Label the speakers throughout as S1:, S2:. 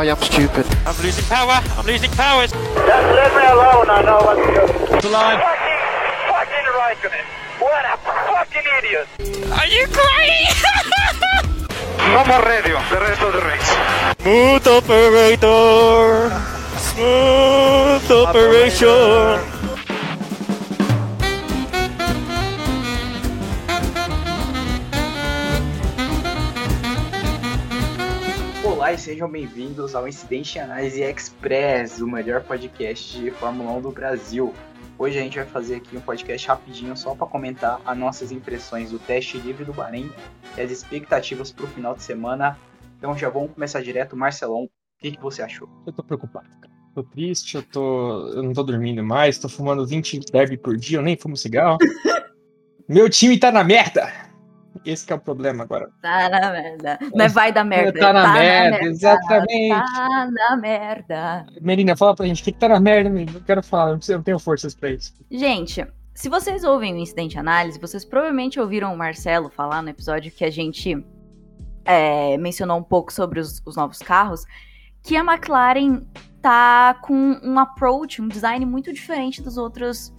S1: I am stupid.
S2: I'm losing power. I'm losing power.
S3: Just leave me alone. I know what to do.
S2: The line.
S3: Fucking, fucking right on it. What a fucking idiot.
S2: Are you crazy?
S3: No more radio. The rest of the race.
S2: Smooth operator. Smooth operation.
S4: Olá e sejam bem-vindos ao Incidente Análise Express, o melhor podcast de Fórmula 1 do Brasil. Hoje a gente vai fazer aqui um podcast rapidinho só para comentar as nossas impressões do teste livre do Bahrein e as expectativas para o final de semana. Então já vamos começar direto. Marcelão, o que, que você achou?
S5: Eu tô preocupado, cara. Tô triste, eu tô. Eu não tô dormindo mais, tô fumando 20 derby por dia, eu nem fumo cigarro. Meu time tá na merda! Esse que é o problema agora.
S6: Tá na merda. Não é vai dar merda.
S5: Tá na merda, exatamente.
S6: Tá na merda.
S5: Melina, fala pra gente o que, que tá na merda, Melina. Eu quero falar, eu não sei- eu não tenho forças pra isso.
S6: Gente, se vocês ouvem o Incidente Análise, vocês provavelmente ouviram o Marcelo falar no episódio que a gente é, mencionou um pouco sobre os, os novos carros, que a McLaren tá com um approach, um design muito diferente dos outros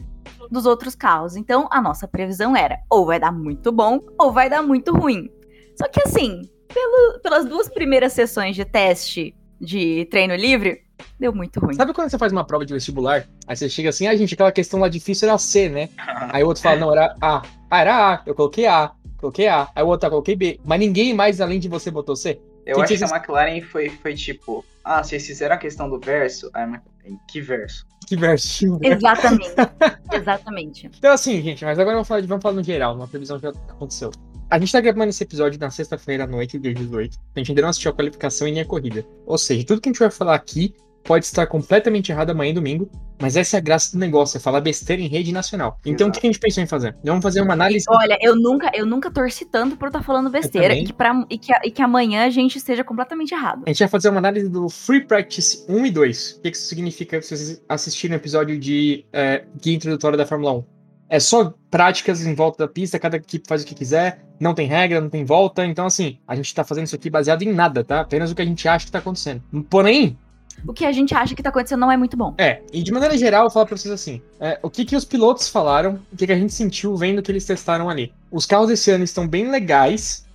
S6: dos outros carros. Então, a nossa previsão era ou vai dar muito bom ou vai dar muito ruim. Só que assim, pelo- pelas duas primeiras sessões de teste de treino livre, deu muito ruim.
S5: Sabe quando você faz uma prova de vestibular? Aí você chega assim, ah, gente, aquela questão lá difícil era C, né? Aí o outro fala, não, era A. Ah, era A, eu coloquei A, coloquei A. Aí o outro, ah, coloquei B. Mas ninguém mais além de você botou C?
S4: Eu
S5: Que
S4: acho
S5: que
S4: que a McLaren foi, foi tipo, ah, vocês fizeram a questão do verso? Ah, mas que verso?
S5: Que versinho. né?
S6: Exatamente. Exatamente.
S5: Então, assim, gente, mas agora vamos falar, de- vamos falar no geral, uma previsão que aconteceu. A gente tá gravando esse episódio na sexta-feira à noite, dia 18. A gente ainda não assistiu a qualificação e nem a corrida. Ou seja, tudo que a gente vai falar aqui pode estar completamente errado amanhã e domingo, mas essa é a graça do negócio, é falar besteira em rede nacional. Então, o que a gente pensou em fazer? Vamos fazer uma análise.
S6: Olha, eu nunca, eu nunca torci tanto por estar falando besteira e que, pra, e, que, e que amanhã a gente esteja completamente errado.
S5: A gente vai fazer uma análise do Free Practice 1 e 2. O que que isso significa se vocês assistirem o episódio de é, guia introdutória da Fórmula 1? É só práticas em volta da pista, cada equipe faz o que quiser, não tem regra, não tem volta. Então, assim, a gente tá fazendo isso aqui baseado em nada, tá? Apenas o que a gente acha que tá acontecendo. Porém,
S6: O que a gente acha que tá acontecendo não é muito bom.
S5: é, e de maneira geral, eu falar pra vocês assim: é, o que, que os pilotos falaram, o que, que a gente sentiu vendo o que eles testaram ali. Os carros esse ano estão bem legais,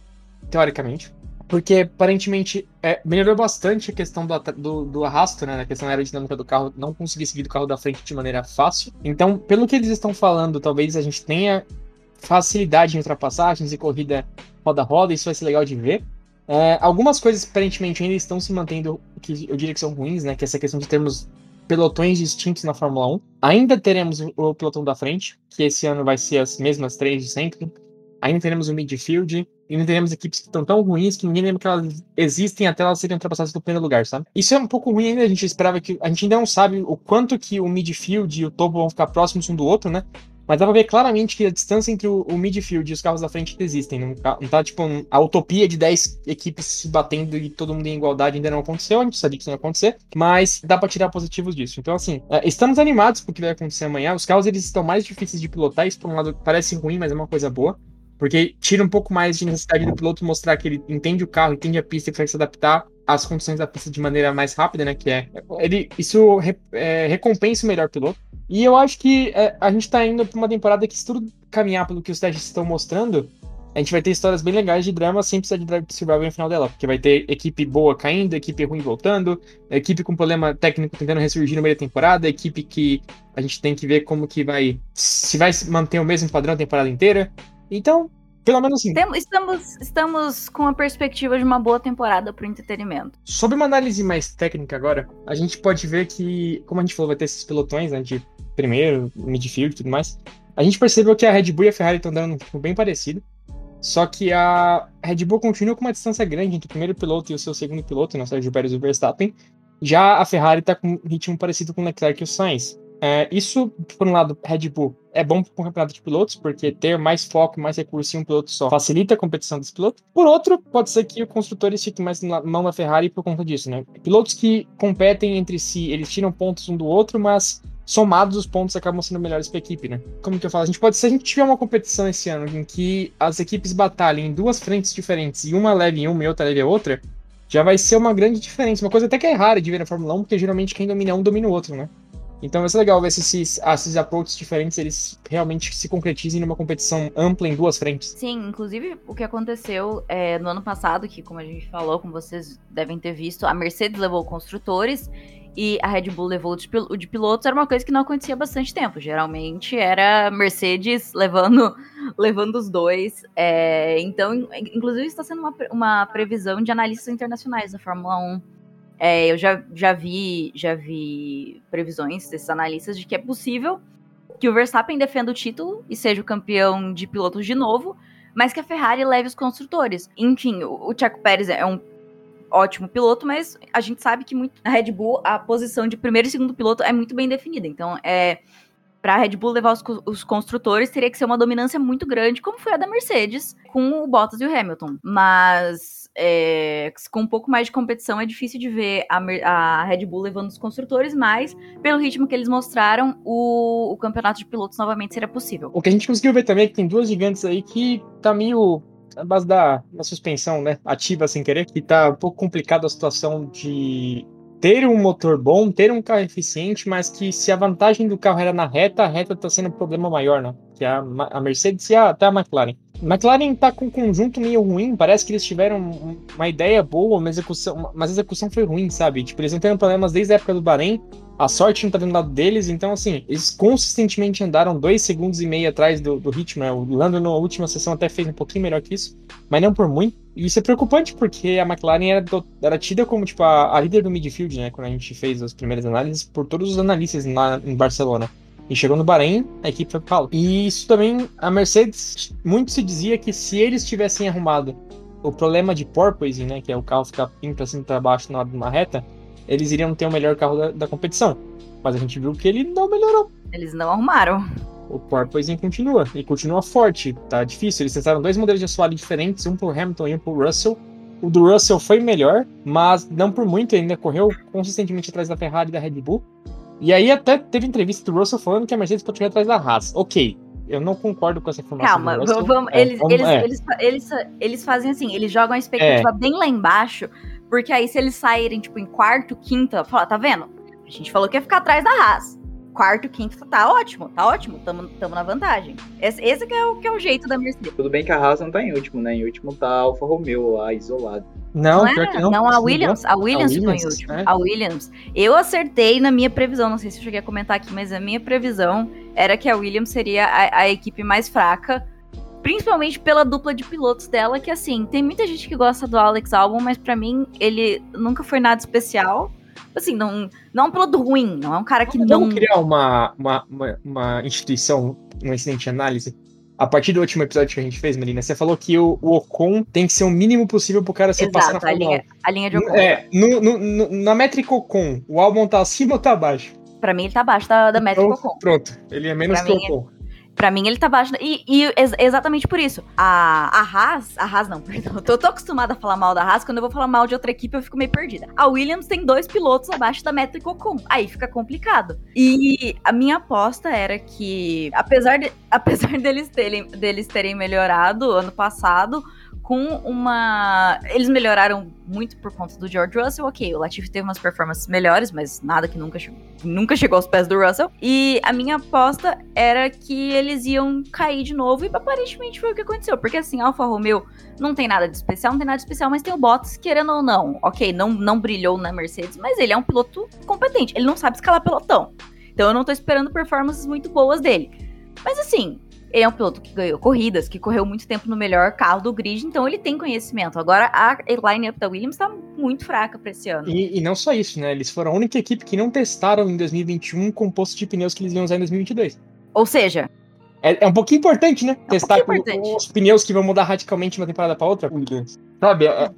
S5: teoricamente, porque aparentemente é, melhorou bastante a questão do, do, do arrasto, né? A questão aerodinâmica do carro, não conseguir seguir do carro da frente de maneira fácil. Então, pelo que eles estão falando, talvez a gente tenha facilidade em ultrapassagens e corrida roda a roda, isso vai ser legal de ver. É, algumas coisas aparentemente ainda estão se mantendo, que eu diria que são ruins, né? Que é essa questão de termos pelotões distintos na Fórmula 1. Ainda teremos o- pelotão da frente, que esse ano vai ser as mesmas três de sempre. Ainda teremos o midfield. Ainda teremos equipes que estão tão ruins que ninguém lembra que elas existem até elas serem ultrapassadas no primeiro lugar, sabe? Isso é um pouco ruim ainda. A gente esperava que. A gente ainda não sabe o quanto que o midfield e o topo vão ficar próximos um do outro, né? Mas dá pra ver claramente que a distância entre o, o midfield e os carros da frente existem. Não tá, não tá, tipo, a utopia de 10 equipes se batendo e todo mundo em igualdade ainda não aconteceu. A gente sabia que isso não ia acontecer. Mas dá pra tirar positivos disso. Então, assim, é, estamos animados pro que vai acontecer amanhã. Os carros, eles estão mais difíceis de pilotar. Isso, por um lado, parece ruim, mas é uma coisa boa. Porque tira um pouco mais de necessidade do piloto mostrar que ele entende o carro, entende a pista e consegue se adaptar às condições da pista de maneira mais rápida, né? Que é. Ele, isso re- é, recompensa o melhor piloto. E eu acho que é, a gente tá indo pra uma temporada que, se tudo caminhar pelo que os testes estão mostrando, a gente vai ter histórias bem legais de drama sem precisar de Drive to Survival no final dela. Porque vai ter equipe boa caindo, equipe ruim voltando, equipe com problema técnico tentando ressurgir no meio da temporada, equipe que a gente tem que ver como que vai. Se vai manter o mesmo padrão a temporada inteira. Então, pelo menos assim.
S6: Estamos, estamos com a perspectiva de uma boa temporada pro entretenimento.
S5: Sobre uma análise mais técnica agora, a gente pode ver que, como a gente falou, vai ter esses pelotões, né, de primeiro, midfield e tudo mais. A gente percebeu que a Red Bull e a Ferrari estão dando um ritmo bem parecido. Só que a Red Bull continua com uma distância grande entre o primeiro piloto e o seu segundo piloto, né, o Sérgio Pérez e o Verstappen. Já a Ferrari está com um ritmo parecido com o Leclerc e o Sainz. É, isso, por um lado, Red Bull é bom para o campeonato de pilotos, porque ter mais foco, mais recurso em um piloto só facilita a competição desse piloto. Por outro, pode ser que o construtor fique mais na mão da Ferrari por conta disso, né? Pilotos que competem entre si, eles tiram pontos um do outro, mas somados os pontos acabam sendo melhores para a equipe, né? Como que eu falo? A gente pode, se a gente tiver uma competição esse ano em que as equipes batalhem em duas frentes diferentes e uma leve em uma e outra leve a outra, já vai ser uma grande diferença. Uma coisa até que é rara de ver na Fórmula 1, porque geralmente quem domina um domina o outro, né? Então vai ser legal ver se esses, esses approaches diferentes eles realmente se concretizem numa competição ampla em duas frentes.
S6: Sim, inclusive o que aconteceu é, no ano passado, que como a gente falou, como vocês devem ter visto, a Mercedes levou construtores e a Red Bull levou o de pilotos, era uma coisa que não acontecia há bastante tempo. Geralmente era Mercedes levando, levando os dois. É, então, inclusive, está sendo uma, uma previsão de analistas internacionais da Fórmula 1 é, eu já, já, vi, já vi previsões desses analistas de que é possível que o Verstappen defenda o título e seja o campeão de pilotos de novo, mas que a Ferrari leve os construtores. Enfim, o, o Checo Pérez é um ótimo piloto, mas a gente sabe que muito, na Red Bull a posição de primeiro e segundo piloto é muito bem definida. Então, é para a Red Bull levar os, os, construtores, teria que ser uma dominância muito grande, como foi a da Mercedes, com o Bottas e o Hamilton. Mas é, com um pouco mais de competição é difícil de ver a, a, Red Bull levando os construtores, mas pelo ritmo que eles mostraram, o, o campeonato de pilotos novamente seria possível.
S5: O que a gente conseguiu ver também é que tem duas gigantes aí que tá meio a base da, da suspensão, né, ativa sem querer, que tá um pouco complicada a situação de ter um motor bom, ter um carro eficiente, mas que se a vantagem do carro era na reta, a reta está sendo um problema maior, né? Que a, a Mercedes e a, até a McLaren. McLaren tá com um conjunto meio ruim, parece que eles tiveram uma ideia boa, mas execução, mas a execução foi ruim, sabe? Tipo, eles não tendo problemas desde a época do Bahrein, a sorte não tá do lado deles, então assim, eles consistentemente andaram dois segundos e meio atrás do, do ritmo, né? O Lando na última sessão até fez um pouquinho melhor que isso, mas não por muito. E isso é preocupante, porque a McLaren era, do, era tida como, tipo, a, a, líder do midfield, né? Quando a gente fez as primeiras análises, por todos os analistas lá em Barcelona. E chegou no Bahrein, a equipe foi pro palo. E isso também, a Mercedes, muito se dizia que se eles tivessem arrumado o problema de porpoising, né? Que é o carro ficar indo pra cima e pra baixo na hora de uma reta, eles iriam ter o melhor carro da, da competição. Mas a gente viu que ele não melhorou.
S6: Eles não arrumaram.
S5: O porpoising continua, e continua forte, tá difícil. Eles testaram dois modelos de assoalho diferentes, um pro Hamilton e um pro Russell. O do Russell foi melhor, mas não por muito, ainda correu consistentemente atrás da Ferrari e da Red Bull. E aí até teve entrevista do Russell falando que a Mercedes pode chegar atrás da Haas. Ok, eu não concordo com essa informação.
S6: Calma, vamos, é, eles, vamos, eles, é. eles, eles, eles, fazem assim, eles jogam a expectativa é. bem lá embaixo, porque aí se eles saírem, tipo, em quarto, quinta, fala, tá vendo? A gente falou que ia ficar atrás da Haas. Quarto, quinto, tá ótimo, tá ótimo, tamo, tamo na vantagem. Esse, esse que, é o, que é o jeito da Mercedes.
S4: Tudo bem que a Haas não tá em último, né? Em último tá a Alfa Romeo lá, isolado.
S6: Não, não, é, não, não, a Williams. A Williams, a Williams foi em último. É? A Williams. Eu acertei na minha previsão, não sei se eu cheguei a comentar aqui, mas a minha previsão era que a Williams seria a, a equipe mais fraca Principalmente pela dupla de pilotos dela, que assim, tem muita gente que gosta do Alex Albon, mas para mim ele nunca foi nada especial. Assim, não, não é um piloto ruim, não é um cara que não.
S5: Vamos criar uma, uma, uma, uma instituição, um incidente de análise. A partir do último episódio que a gente fez, Marina, você falou que o, o Ocon tem que ser o mínimo possível pro cara ser passar na
S6: Fórmula a linha, a linha de Ocon.
S5: É, no, no, no, na métrica Ocon, o Albon tá acima ou tá abaixo?
S6: Pra mim ele tá abaixo da, da métrica
S5: pronto,
S6: Ocon.
S5: Pronto, ele é menos pra que o Ocon.
S6: Pra mim, ele tá abaixo. E, e ex exatamente por isso. A, a Haas. A Haas não, perdão. Eu tô acostumada a falar mal da Haas. Quando eu vou falar mal de outra equipe, eu fico meio perdida. A Williams tem dois pilotos abaixo da métrica Ocon. Aí fica complicado. E a minha aposta era que, apesar, de, apesar deles, terem, deles terem melhorado ano passado, com uma. Eles melhoraram muito por conta do George Russell. Ok, o Latifi teve umas performances melhores, mas nada que nunca, che... nunca chegou aos pés do Russell. E a minha aposta era que eles iam cair de novo, e aparentemente foi o que aconteceu. Porque assim, Alfa Romeo não tem nada de especial, não tem nada de especial, mas tem o Bottas, querendo ou não. Ok, não, não brilhou na Mercedes, mas ele é um piloto competente. Ele não sabe escalar pelotão. Então eu não tô esperando performances muito boas dele. Mas assim, ele é um piloto que ganhou corridas, que correu muito tempo no melhor carro do grid, então ele tem conhecimento. Agora a line-up da Williams tá muito fraca pra esse ano.
S5: E, e, não só isso, né? Eles foram a única equipe que não testaram em 2021 o composto de pneus que eles iam usar em 2022.
S6: Ou seja.
S5: É, é um pouquinho importante, né? É Testar um importante. os pneus que vão mudar radicalmente de uma temporada pra outra. Sabe? É,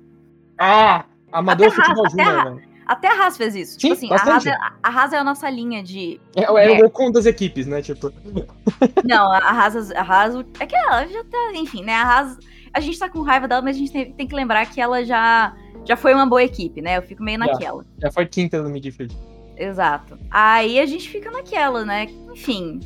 S5: ah! Amador Futebol Júnior, velho.
S6: Até a Haas fez isso.
S5: Sim,
S6: tipo assim, a Haas, é, a Haas, é, a nossa linha de.
S5: É, é, é. o Ocon das equipes, né? Tipo.
S6: Não, a Haas, a Haas. É que ela já tá. Enfim, né? A Haas. A gente tá com raiva dela, mas a gente tem, tem que lembrar que ela já, já foi uma boa equipe, né? Eu fico meio naquela.
S5: Já, já foi quinta no midfield.
S6: Exato. Aí a gente fica naquela, né? Enfim.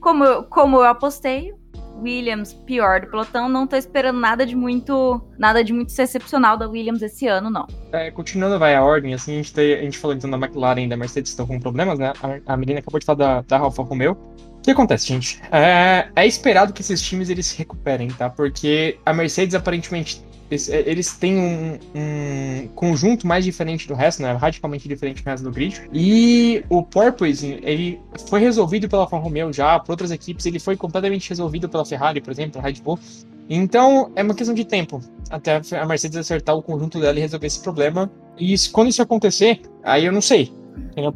S6: Como eu, como eu apostei, Williams, pior do pelotão. Não tô esperando nada de muito, nada de muito excepcional da Williams esse ano, não.
S5: É, continuando vai a ordem, assim, a gente, tem- a gente falou então da McLaren e da Mercedes estão com problemas, né? A, a menina acabou de falar da, da Alfa Romeo. O que acontece, gente? É, é esperado que esses times eles se recuperem, tá? Porque a Mercedes aparentemente eles, é, eles têm um, um conjunto mais diferente do resto, né? Radicalmente diferente do resto do grid. E o Porpoise, ele foi resolvido pela Alfa Romeo já, por outras equipes, ele foi completamente resolvido pela Ferrari, por exemplo, Red Bull. Então, é uma questão de tempo até a Mercedes acertar o conjunto dela e resolver esse problema. E isso- quando isso acontecer, aí eu não sei.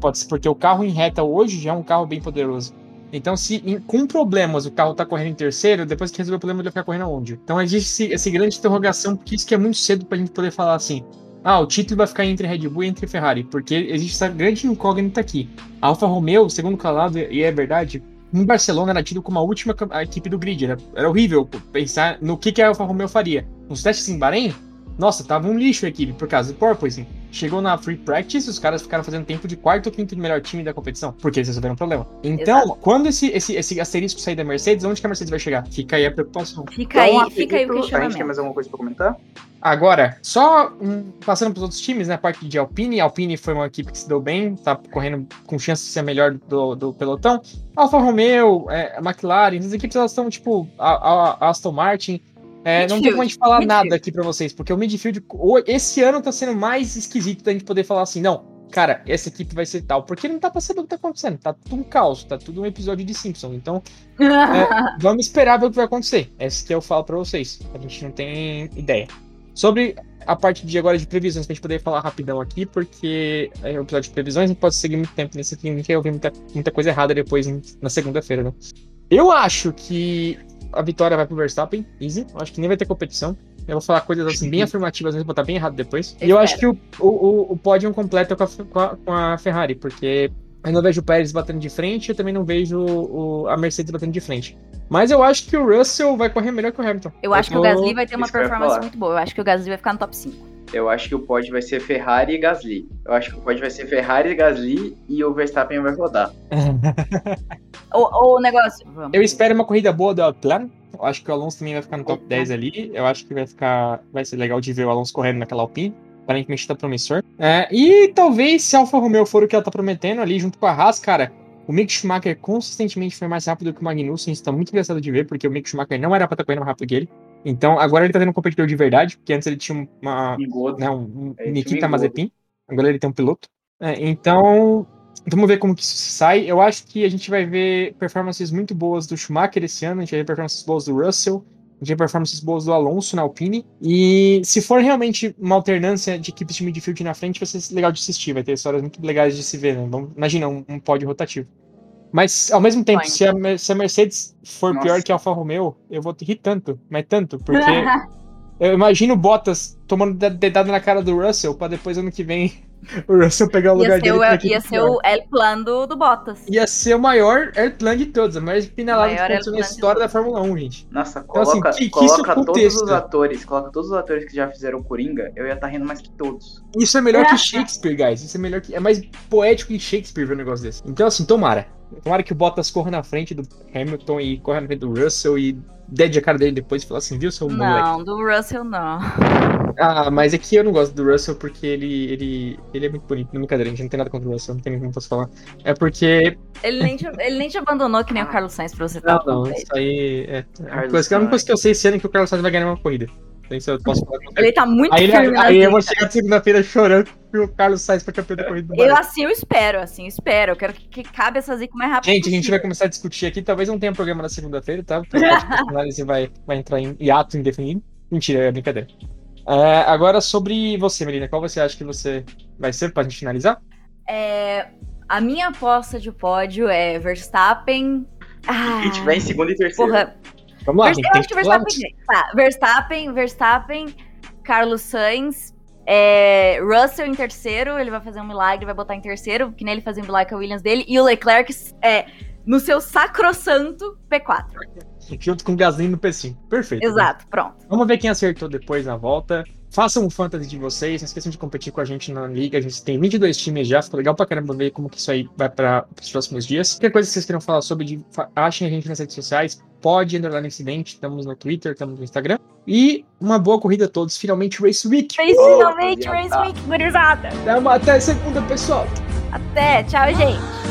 S5: Pode ser porque o carro em reta hoje já é um carro bem poderoso. Então, se em- com problemas o carro tá correndo em terceiro, depois que resolver o problema, ele vai ficar correndo aonde? Então, existe essa grande interrogação, porque isso que é muito cedo pra gente poder falar assim. Ah, o título vai ficar entre Red Bull e entre Ferrari, porque existe essa grande incógnita aqui. A Alfa Romeo, segundo calado, e é verdade, em Barcelona era tido como a última a equipe do grid. Era, era horrível pensar no que, que a Alfa Romeo faria. Nos testes em Bahrein, nossa, tava um lixo a equipe por causa do Porpoise. Chegou na Free Practice, os caras ficaram fazendo tempo de quarto ou quinto melhor time da competição, porque eles resolveram o problema. Então,
S6: Exato.
S5: quando esse, esse, esse asterisco sair da Mercedes, onde que a Mercedes vai chegar? Fica aí a preocupação.
S6: Fica
S4: Então,
S6: aí, fica aí o
S4: acredito- A gente tem
S6: questionamento.
S4: mais alguma coisa pra comentar?
S5: Agora, só hum, passando para os outros times, né? A parte de Alpine. A Alpine foi uma equipe que se deu bem, tá correndo com chance de ser a melhor do, do pelotão. Alfa Romeo, é, McLaren, as equipes elas estão tipo a, a- a Aston Martin. É, não tem como a gente falar
S6: Midfield.
S5: nada aqui para vocês, porque o midfield esse ano tá sendo mais esquisito da gente poder falar assim, não, cara, essa equipe vai ser tal, porque não tá passando o que tá acontecendo, tá tudo um caos, tá tudo um episódio de Simpson. Então, é, vamos esperar ver o que vai acontecer. Esse que eu falo pra vocês. A gente não tem ideia. Sobre a parte de agora de previsões, pra gente poder falar rapidão aqui, porque é um episódio de previsões, não pode seguir muito tempo nesse filme, que eu vi muita, muita coisa errada depois na segunda-feira, né? Eu acho que a vitória vai pro Verstappen, easy. Eu acho que nem vai ter competição. Eu vou falar coisas assim bem afirmativas, mas vou botar bem errado depois. E eu acho que o, o, o, pódio completa com a, com, a, com a Ferrari, porque eu não vejo o Pérez batendo de frente, eu também não vejo o, a Mercedes batendo de frente. Mas eu acho que o Russell vai correr melhor que o Hamilton.
S6: Eu acho que o
S5: tô-
S6: Gasly vai ter uma
S4: isso eu
S6: performance muito boa. Eu acho que o Gasly vai ficar no top 5.
S4: Eu acho que o pódio vai ser Ferrari e Gasly. Eu acho que o pódio vai ser Ferrari e Gasly e o Verstappen vai rodar.
S6: O, o negócio. Vamos.
S5: Eu espero uma corrida boa do Alplan. Eu acho que o Alonso também vai ficar no top 10 ali. Eu acho que vai ficar. Vai ser legal de ver o Alonso correndo naquela Alpine. Aparentemente tá promissor. É, e talvez, se a Alfa Romeo for o que ela tá prometendo ali junto com a Haas, cara, o Mick Schumacher consistentemente foi mais rápido que o Magnussen. Isso tá muito engraçado de ver, porque o Mick Schumacher não era pra estar correndo mais rápido que ele. Então agora ele tá tendo um competidor de verdade, porque antes ele tinha uma, né, um,
S4: É,
S5: um Nikita. Mazepin. Agora ele tem um piloto. É, então, vamos ver como que isso sai. Eu acho que a gente vai ver performances muito boas do Schumacher esse ano, a gente vai ver performances boas do Russell, a gente vai ver performances boas do Alonso na Alpine. E se for realmente uma alternância de equipes de midfield na frente, vai ser legal de assistir, vai ter histórias muito legais de se ver, né? Vamos, imagina um, um pódio rotativo. Mas, ao mesmo tempo, se a, se a Mercedes for
S4: Nossa.
S5: pior que a Alfa Romeo, eu vou rir tanto, mas tanto, porque eu imagino o Bottas tomando de- dedada na cara do Russell pra depois ano que vem o Russell pegar o
S6: Ia
S5: lugar
S6: ser,
S5: dele.
S6: o,
S5: pra equipe
S6: ia ser
S5: pior.
S6: o El Plan do, do Bottas.
S5: Ia ser o maior airplan de todos, a maior pinelada que aconteceu na história da. Fórmula 1, gente.
S4: Nossa,
S5: Então, assim,
S4: coloca,
S5: que- que
S4: coloca
S5: isso
S4: todos os atores, coloca todos os atores que já fizeram o Coringa, eu ia estar rindo mais que todos.
S5: Isso é melhor que Shakespeare, guys. Isso é melhor que. É mais poético que Shakespeare ver um negócio desse. Então, assim, tomara. Tomara que o Bottas corra na frente do Hamilton e corra na frente do Russell e dede a cara dele depois e fala assim, viu, seu moleque?
S6: Não, do Russell não.
S5: Ah, mas é que eu não gosto do Russell porque ele, ele, ele é muito bonito. Não, brincadeira, a gente não tem nada contra o Russell, não tem como posso falar. É porque.
S6: Ele nem te, ele nem te abandonou que nem o Carlos Sainz pra você
S5: Não, não, isso aí é. coisa a única coisa que eu sei esse ano é que o Carlos Sainz vai ganhar uma corrida. Isso eu posso falar. com
S6: Ele tá muito
S5: Aí,
S6: firme
S5: aí eu vou chegar de segunda-feira chorando que o Carlos Sainz foi campeão da corrida do
S6: Eu
S5: Bahrein.
S6: assim eu espero, assim eu espero. Eu quero que, que cabe essa zica mais rápido
S5: Gente, a gente vai
S6: possível.
S5: começar a discutir aqui. Talvez não tenha programa na segunda-feira, tá? Porque a análise vai, vai entrar em hiato indefinido. Mentira, é brincadeira. É, agora sobre você, Melina. Qual você acha que você vai ser pra gente finalizar?
S6: É, a minha aposta de pódio é Verstappen. Ah,
S4: Quem tiver em segundo e terceiro.
S6: porra.
S5: Vamos lá,
S6: Vers-
S5: gente.
S6: eu
S5: tem que falar
S6: Verstappen. ganha. Tá, Verstappen, Verstappen, Carlos Sainz. é, Russell em terceiro, ele vai fazer um milagre, vai botar em terceiro, que nem ele fazia um milagre com a Williams dele, e o Leclerc é, no seu sacrossanto P4.
S5: junto com o Gasly no P5. Perfeito.
S6: Exato, pronto.
S5: Vamos ver quem acertou depois na volta. Façam o fantasy de vocês, não esqueçam de competir com a gente na liga. A gente tem 22 times já, ficou legal pra caramba ver como que isso aí vai para os próximos dias. Qualquer coisa que vocês queiram falar sobre, de, fa- achem a gente nas redes sociais. Pode underline incidente, estamos no Twitter, estamos no Instagram. E uma boa corrida a todos. Finalmente Race Week.
S6: Finalmente,
S4: rapaziada.
S6: Race Week, gurizada.
S5: Até segunda, pessoal.
S6: Até, tchau, gente.